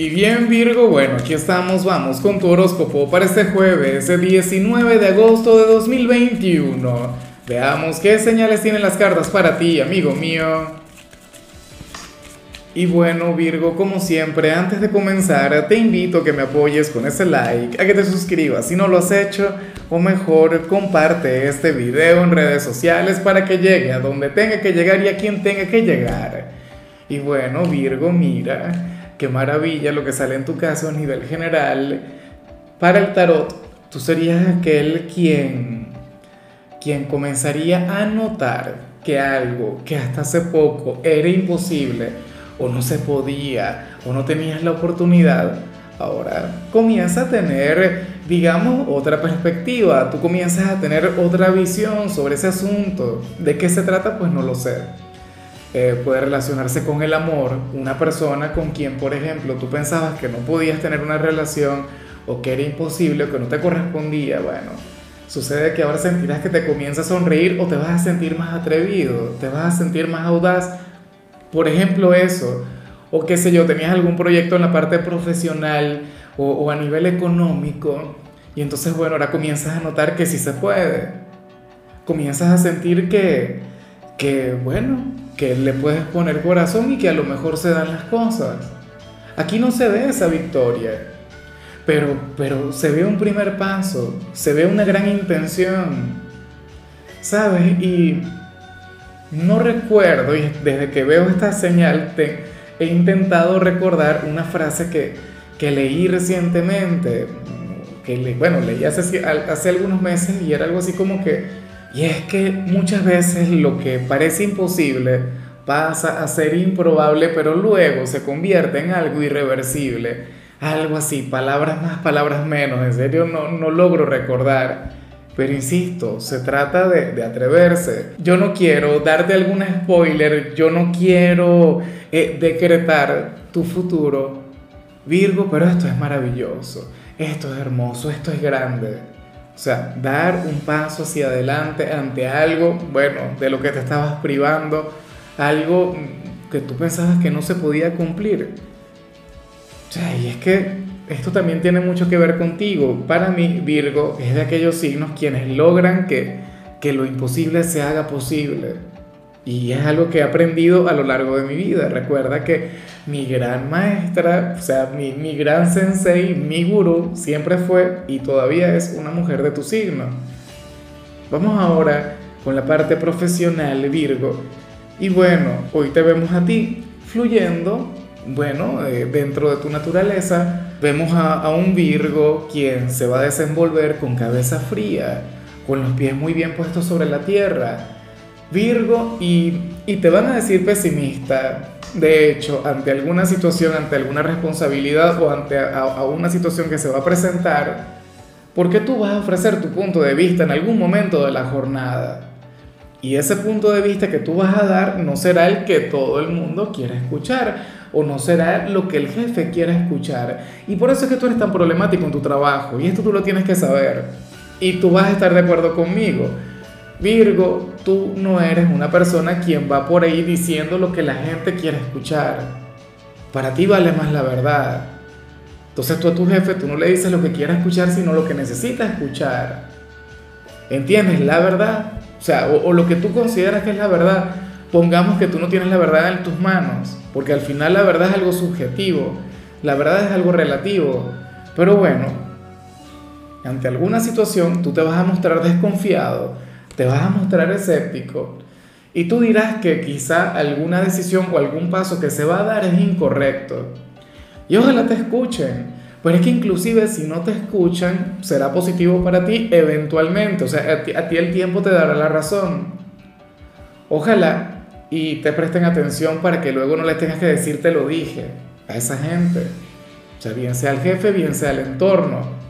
Y bien Virgo, bueno, aquí estamos, vamos con tu horóscopo para este jueves, el 19 de agosto de 2021. Veamos qué señales tienen las cartas para ti, amigo mío. Y bueno Virgo, como siempre, antes de comenzar, te invito a que me apoyes con ese like, a que te suscribas si no lo has hecho, o mejor, comparte este video en redes sociales para que llegue a donde tenga que llegar y a quien tenga que llegar. Y bueno Virgo, mira qué maravilla lo que sale en tu caso a nivel general. Para el tarot, tú serías aquel quien, quien comenzaría a notar que algo que hasta hace poco era imposible o no se podía o no tenías la oportunidad, ahora comienza a tener, digamos, otra perspectiva, tú comienzas a tener otra visión sobre ese asunto. ¿De qué se trata? Pues no lo sé eh, puede relacionarse con el amor, una persona con quien, por ejemplo, tú pensabas que no podías tener una relación o que era imposible o que no te correspondía, bueno, sucede que ahora sentirás que te comienza a sonreír o te vas a sentir más atrevido, te vas a sentir más audaz, por ejemplo eso, o qué sé yo, tenías algún proyecto en la parte profesional o, o a nivel económico y entonces, bueno, ahora comienzas a notar que sí se puede, comienzas a sentir que, que bueno, que le puedes poner corazón y que a lo mejor se dan las cosas. Aquí no se ve esa victoria, pero, pero se ve un primer paso, se ve una gran intención, ¿sabes? Y no recuerdo, y desde que veo esta señal, te, he intentado recordar una frase que, que leí recientemente, que le, bueno, leí hace, hace algunos meses y era algo así como que y es que muchas veces lo que parece imposible pasa a ser improbable, pero luego se convierte en algo irreversible. Algo así, palabras más, palabras menos. En serio, no, no logro recordar. Pero insisto, se trata de, de, atreverse. Yo no quiero darte algún spoiler, yo no quiero eh, decretar tu futuro, Virgo, pero esto es maravilloso, esto es hermoso, esto es grande. O sea, dar un paso hacia adelante ante algo, bueno, de lo que te estabas privando, algo que tú pensabas que no se podía cumplir. O sea, y es que esto también tiene mucho que ver contigo. Para mí, Virgo es de aquellos signos quienes logran que, que lo imposible se haga posible. Y es algo que he aprendido a lo largo de mi vida. Recuerda que mi gran maestra, o sea, mi, mi gran sensei, mi gurú, siempre fue y todavía es una mujer de tu signo. Vamos ahora con la parte profesional, Virgo. Y bueno, hoy te vemos a ti fluyendo, bueno, eh, dentro de tu naturaleza. Vemos a, a un Virgo quien se va a desenvolver con cabeza fría, con los pies muy bien puestos sobre la tierra Virgo y, te van a decir pesimista, de hecho, ante alguna situación, ante alguna responsabilidad o ante a, una situación que se va a presentar, porque tú vas a ofrecer tu punto de vista en algún momento de la jornada. Y ese punto de vista que tú vas a dar no será el que todo el mundo quiera escuchar o no será lo que el jefe quiera escuchar. Y por eso es que tú eres tan problemático en tu trabajo y esto tú lo tienes que saber. Y tú vas a estar de acuerdo conmigo. Virgo, tú no eres una persona quien va por ahí diciendo lo que la gente quiere escuchar. Para ti vale más la verdad. Entonces tú a tu jefe, tú no le dices lo que quiere escuchar, sino lo que necesita escuchar. ¿Entiendes? La verdad. O sea, o, o lo que tú consideras que es la verdad. Pongamos que tú no tienes la verdad en tus manos, porque al final la verdad es algo subjetivo, la verdad es algo relativo. Pero bueno, ante alguna situación tú te vas a mostrar desconfiado te vas a mostrar escéptico y tú dirás que quizá alguna decisión o algún paso que se va a dar es incorrecto. Y ojalá te escuchen, pero es que inclusive si no te escuchan, será positivo para ti eventualmente, o sea, a ti, el tiempo te dará la razón. Ojalá y te presten atención para que luego no les tengas que decir te lo dije a esa gente. O sea, bien sea el jefe, bien sea el entorno.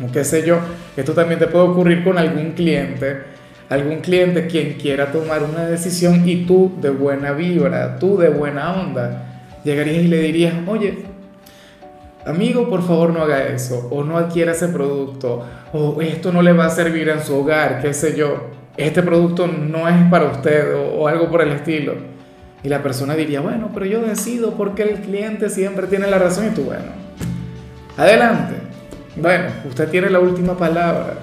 Como qué sé yo, esto también te puede ocurrir con algún cliente algún cliente quien quiera tomar una decisión y tú de buena vibra, tú de buena onda, llegarías y le dirías, oye, amigo, por favor no haga eso, o no adquiera ese producto, o esto no le va a servir en su hogar, qué sé yo, este producto no es para usted, o, o algo por el estilo. Y la persona diría, bueno, pero yo decido porque el cliente siempre tiene la razón y tú, bueno, adelante. Bueno, usted tiene la última palabra.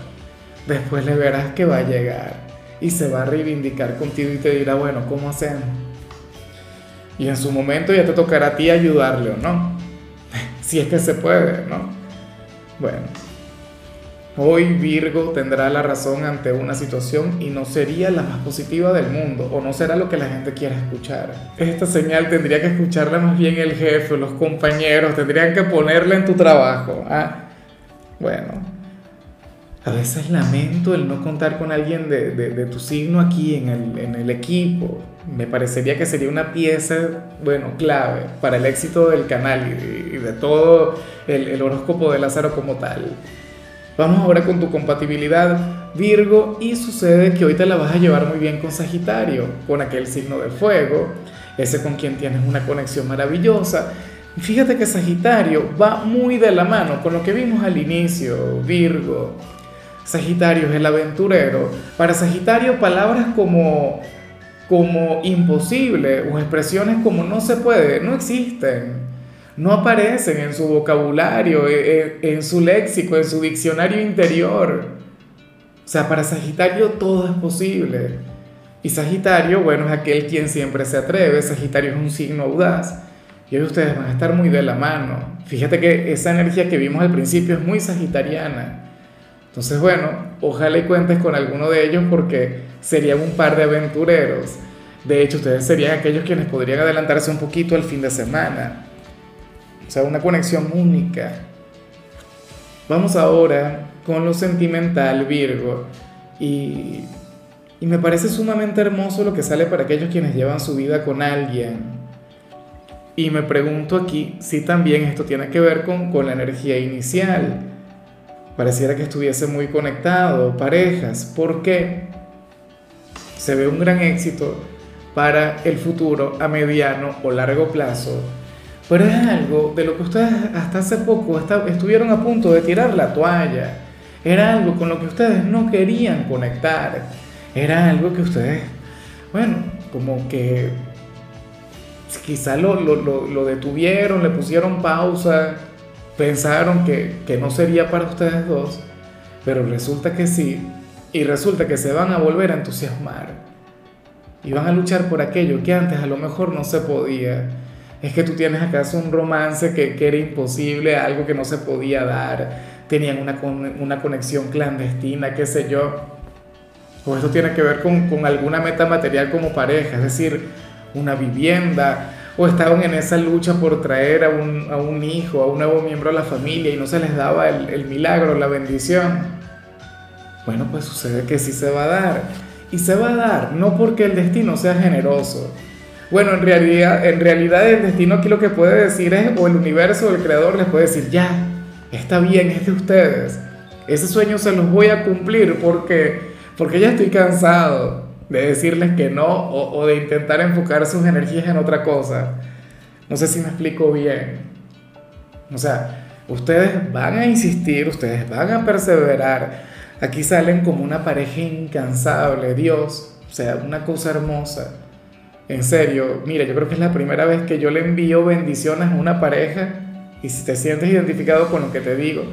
Después le verás que va a llegar y se va a reivindicar contigo y te dirá, bueno, ¿cómo hacemos? Y en su momento ya te tocará a ti ayudarle o no. Si es que se puede, ¿no? Bueno, Hoy Virgo tendrá la razón ante una situación y no sería la más positiva del mundo o no será lo que la gente quiera escuchar. Esta señal tendría que escucharla más bien el jefe, los compañeros, tendrían que ponerla en tu trabajo. ¿ah? Bueno, a veces lamento el no contar con alguien de, de, tu signo aquí en el, en el, equipo. Me parecería que sería una pieza, bueno, clave para el éxito del canal y, de todo el, el horóscopo de Lázaro como tal. Vamos ahora con tu compatibilidad Virgo y sucede que hoy te la vas a llevar muy bien con Sagitario, con aquel signo de fuego, ese con quien tienes una conexión maravillosa. Fíjate que Sagitario va muy de la mano con lo que vimos al inicio, Virgo. Sagitario es el aventurero. Para Sagitario palabras como como imposible o expresiones como no se puede no existen no aparecen en su vocabulario, e, e, en, su léxico, en su diccionario interior. O sea, para Sagitario todo es posible. Y Sagitario, bueno, es aquel quien siempre se atreve. Sagitario es un signo audaz. Y hoy ustedes van a estar muy de la mano. Fíjate que esa energía que vimos al principio es muy sagitariana. Entonces, bueno, ojalá y cuentes con alguno de ellos porque serían un par de aventureros. De hecho, ustedes serían aquellos quienes podrían adelantarse un poquito al fin de semana. O sea, una conexión única. Vamos ahora con lo sentimental, Virgo. Y, y me parece sumamente hermoso lo que sale para aquellos quienes llevan su vida con alguien. Y me pregunto aquí si también esto tiene que ver con, con la energía inicial. Pareciera que estuviese muy conectado, parejas. ¿Por qué? Se ve un gran éxito para el futuro a mediano o largo plazo pero es algo de lo que ustedes hasta hace poco estuvieron a punto de tirar la toalla. Era algo con lo que ustedes no querían conectar. Era algo que ustedes, bueno, como que quizá lo, lo, detuvieron, le pusieron pausa, pensaron que, que no sería para ustedes dos, pero resulta que sí, y resulta que se van a volver a entusiasmar. Y van a luchar por aquello que antes a lo mejor no se podía es que tú tienes acaso un romance que, que era imposible, algo que no se podía dar, tenían una, una conexión clandestina, qué sé yo. O esto tiene que ver con, con alguna meta material como pareja, es decir, una vivienda, o estaban en esa lucha por traer a un, a un, hijo, a un nuevo miembro de la familia y no se les daba el, el, milagro, la bendición. Bueno, pues sucede que sí se va a dar. Y se va a dar, no porque el destino sea generoso, bueno, en realidad, en realidad el destino aquí lo que puede decir es, o el universo, o el creador les puede decir, ya, está bien, es de ustedes. Ese sueño se los voy a cumplir porque, porque ya estoy cansado de decirles que no o, de intentar enfocar sus energías en otra cosa. No sé si me explico bien. O sea, ustedes van a insistir, ustedes van a perseverar. Aquí salen como una pareja incansable, Dios. O sea, una cosa hermosa. En serio, mira, yo creo que es la primera vez que yo le envío bendiciones a una pareja y si te sientes identificado con lo que te digo,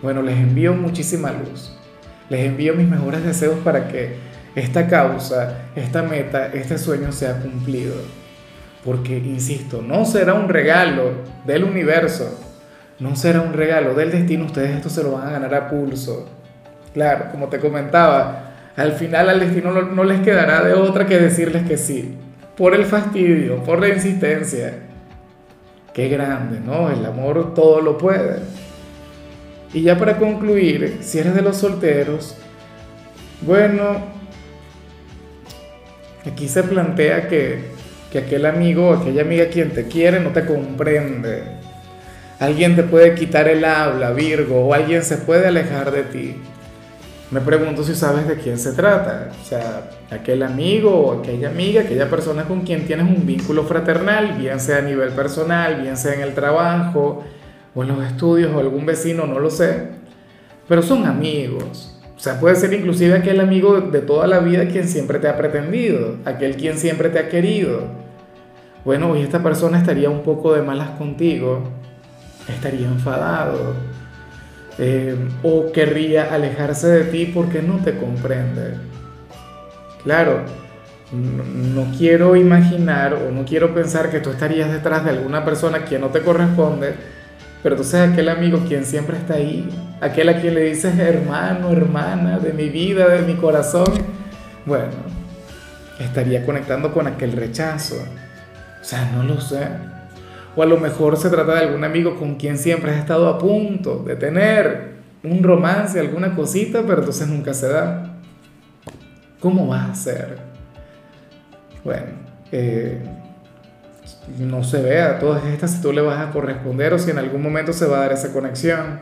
bueno, les envío muchísima luz. Les envío mis mejores deseos para que esta causa, esta meta, este sueño sea cumplido. Porque, insisto, no será un regalo del universo, no será un regalo del destino, ustedes esto se lo van a ganar a pulso. Claro, como te comentaba, al final al destino no, les quedará de otra que decirles que sí por el fastidio, por la insistencia. Qué grande, ¿no? El amor todo lo puede. Y ya para concluir, si eres de los solteros, bueno, aquí se plantea que, que aquel amigo o aquella amiga quien te quiere no te comprende. Alguien te puede quitar el habla, Virgo, o alguien se puede alejar de ti. Me pregunto si sabes de quién se trata, o sea, aquel amigo o aquella amiga, aquella persona con quien tienes un vínculo fraternal, bien sea a nivel personal, bien sea en el trabajo o en los estudios o algún vecino, no lo sé, pero son amigos. O sea, puede ser inclusive aquel amigo de toda la vida quien siempre te ha pretendido, aquel quien siempre te ha querido. bueno, hoy esta persona estaría un poco de malas contigo, estaría enfadado, eh, o querría alejarse de ti porque no te comprende. Claro, no, quiero imaginar o no quiero pensar que tú estarías detrás de alguna persona que no te corresponde, pero tú sabes aquel amigo quien siempre está ahí, aquel a quien le dices hermano, hermana, de mi vida, de mi corazón, bueno, estaría conectando con aquel rechazo. O sea, no lo sé. O a lo mejor se trata de algún amigo con quien siempre has estado a punto de tener un romance, alguna cosita, pero entonces nunca se da. ¿Cómo vas a hacer? Bueno, eh, no se vea todas estas si tú le vas a corresponder o si en algún momento se va a dar esa conexión.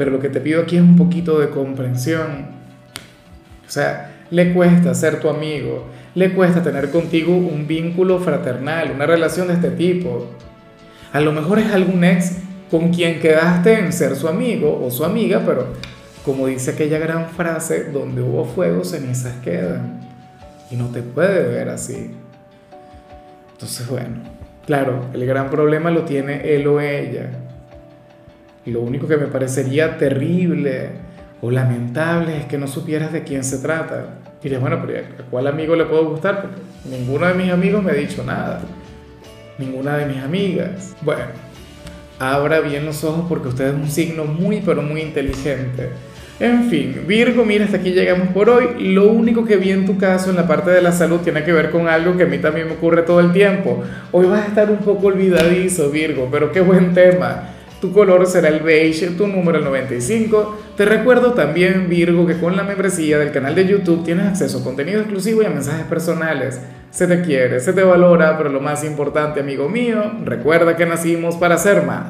Pero lo que te pido aquí es un poquito de comprensión. O sea, le cuesta ser tu amigo, le cuesta tener contigo un vínculo fraternal, una relación de este tipo. A lo mejor es algún ex con quien quedaste en ser su amigo o su amiga, pero como dice aquella gran frase, donde hubo fuego, cenizas quedan. Y no te puede ver así. Entonces, bueno, claro, el gran problema lo tiene él o ella. Lo único que me parecería terrible o lamentable es que no supieras de quién se trata. Dirías, bueno, pero ¿a cuál amigo le puedo gustar? Porque ninguno de mis amigos me ha dicho nada. Ninguna de mis amigas. Bueno, abra bien los ojos porque usted es un signo muy, pero muy inteligente en fin, Virgo, mira, hasta aquí llegamos por hoy. Lo único que vi en tu caso en la parte de la salud tiene que ver con algo que a mí también me ocurre todo el tiempo. Hoy vas a estar un poco olvidadizo, Virgo, pero qué buen tema. Tu color será el beige, tu número el 95. Te recuerdo también, Virgo, que con la membresía del canal de YouTube tienes acceso a contenido exclusivo y a mensajes personales. Se te quiere, se te valora, pero lo más importante, amigo mío, recuerda que nacimos para ser más.